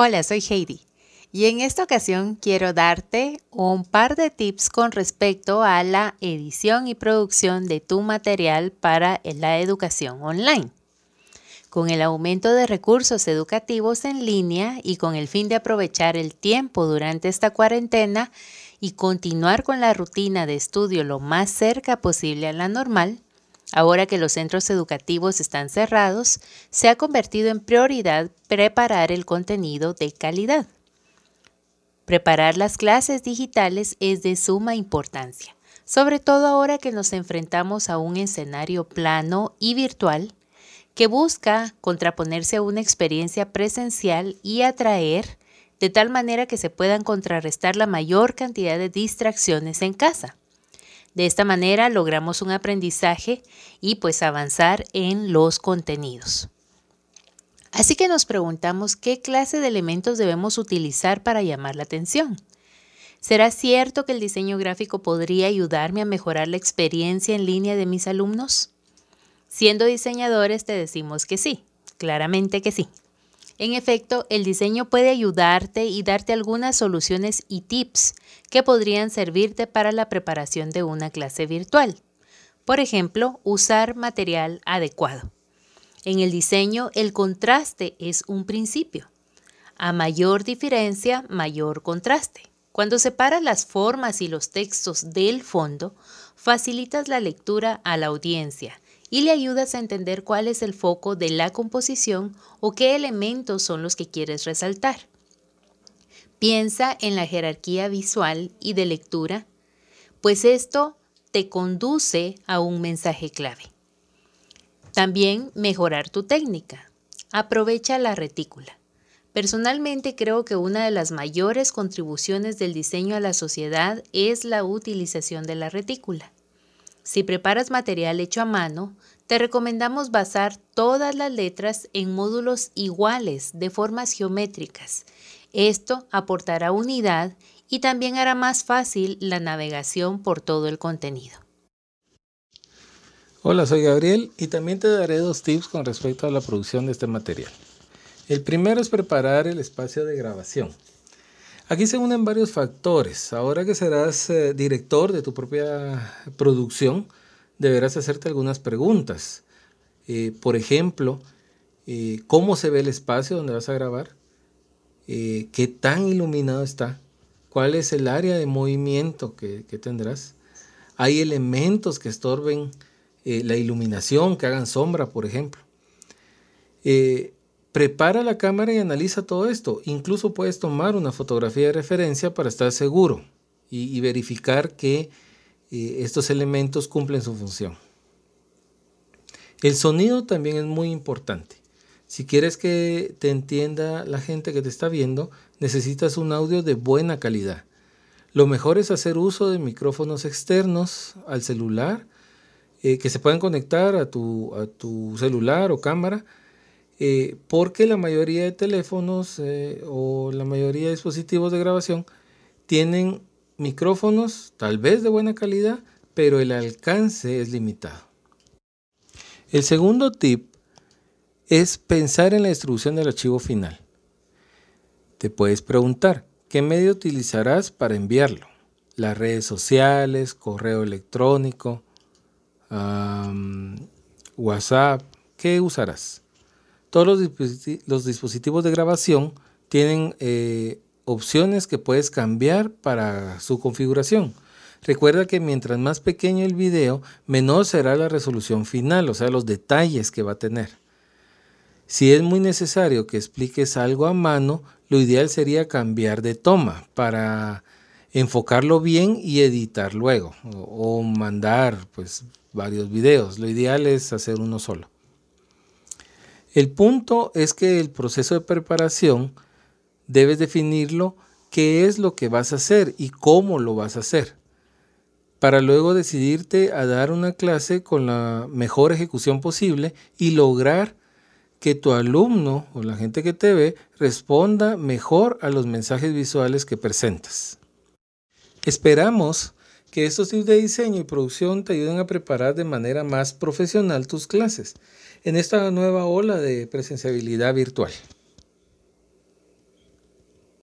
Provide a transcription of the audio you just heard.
Hola, soy Heidi y en esta ocasión quiero darte un par de tips con respecto a la edición y producción de tu material para la educación online. Con el aumento de recursos educativos en línea y con el fin de aprovechar el tiempo durante esta cuarentena y continuar con la rutina de estudio lo más cerca posible a la normal, Ahora que los centros educativos están cerrados, se ha convertido en prioridad preparar el contenido de calidad. Preparar las clases digitales es de suma importancia, sobre todo ahora que nos enfrentamos a un escenario plano y virtual que busca contraponerse a una experiencia presencial y atraer de tal manera que se puedan contrarrestar la mayor cantidad de distracciones en casa. De esta manera logramos un aprendizaje y pues avanzar en los contenidos. Así que nos preguntamos qué clase de elementos debemos utilizar para llamar la atención. ¿Será cierto que el diseño gráfico podría ayudarme a mejorar la experiencia en línea de mis alumnos? Siendo diseñadores te decimos que sí, claramente que sí. En efecto, el diseño puede ayudarte y darte algunas soluciones y tips que podrían servirte para la preparación de una clase virtual. Por ejemplo, usar material adecuado. En el diseño, el contraste es un principio. A mayor diferencia, mayor contraste. Cuando separas las formas y los textos del fondo, facilitas la lectura a la audiencia y le ayudas a entender cuál es el foco de la composición o qué elementos son los que quieres resaltar. Piensa en la jerarquía visual y de lectura, pues esto te conduce a un mensaje clave. También mejorar tu técnica. Aprovecha la retícula. Personalmente creo que una de las mayores contribuciones del diseño a la sociedad es la utilización de la retícula. Si preparas material hecho a mano, te recomendamos basar todas las letras en módulos iguales de formas geométricas. Esto aportará unidad y también hará más fácil la navegación por todo el contenido. Hola, soy Gabriel y también te daré dos tips con respecto a la producción de este material. El primero es preparar el espacio de grabación. Aquí se unen varios factores. Ahora que serás eh, director de tu propia producción, deberás hacerte algunas preguntas. Eh, por ejemplo, eh, ¿cómo se ve el espacio donde vas a grabar? ¿Qué tan iluminado está? ¿Cuál es el área de movimiento que, tendrás? ¿Hay elementos que estorben la iluminación, que hagan sombra, por ejemplo? Prepara la cámara y analiza todo esto. Incluso puedes tomar una fotografía de referencia para estar seguro y, verificar que eh, estos elementos cumplen su función. El sonido también es muy importante. Si quieres que te entienda la gente que te está viendo, necesitas un audio de buena calidad. Lo mejor es hacer uso de micrófonos externos al celular eh, que se puedan conectar a tu, a tu celular o cámara eh, porque la mayoría de teléfonos eh, o la mayoría de dispositivos de grabación tienen micrófonos tal vez de buena calidad, pero el alcance es limitado. El segundo tip es pensar en la distribución del archivo final. Te puedes preguntar, ¿qué medio utilizarás para enviarlo? Las redes sociales, correo electrónico, WhatsApp, ¿qué usarás? Todos los, dispositivos de grabación tienen eh, opciones que puedes cambiar para su configuración. Recuerda que mientras más pequeño el video, menor será la resolución final, o sea, los detalles que va a tener. Si es muy necesario que expliques algo a mano, lo ideal sería cambiar de toma para enfocarlo bien y editar luego o, mandar pues varios videos. Lo ideal es hacer uno solo. El punto es que el proceso de preparación debes definirlo qué es lo que vas a hacer y cómo lo vas a hacer, para luego decidirte a dar una clase con la mejor ejecución posible y lograr que tu alumno o la gente que te ve responda mejor a los mensajes visuales que presentas. Esperamos que estos tips de diseño y producción te ayuden a preparar de manera más profesional tus clases en esta nueva ola de presenciabilidad virtual.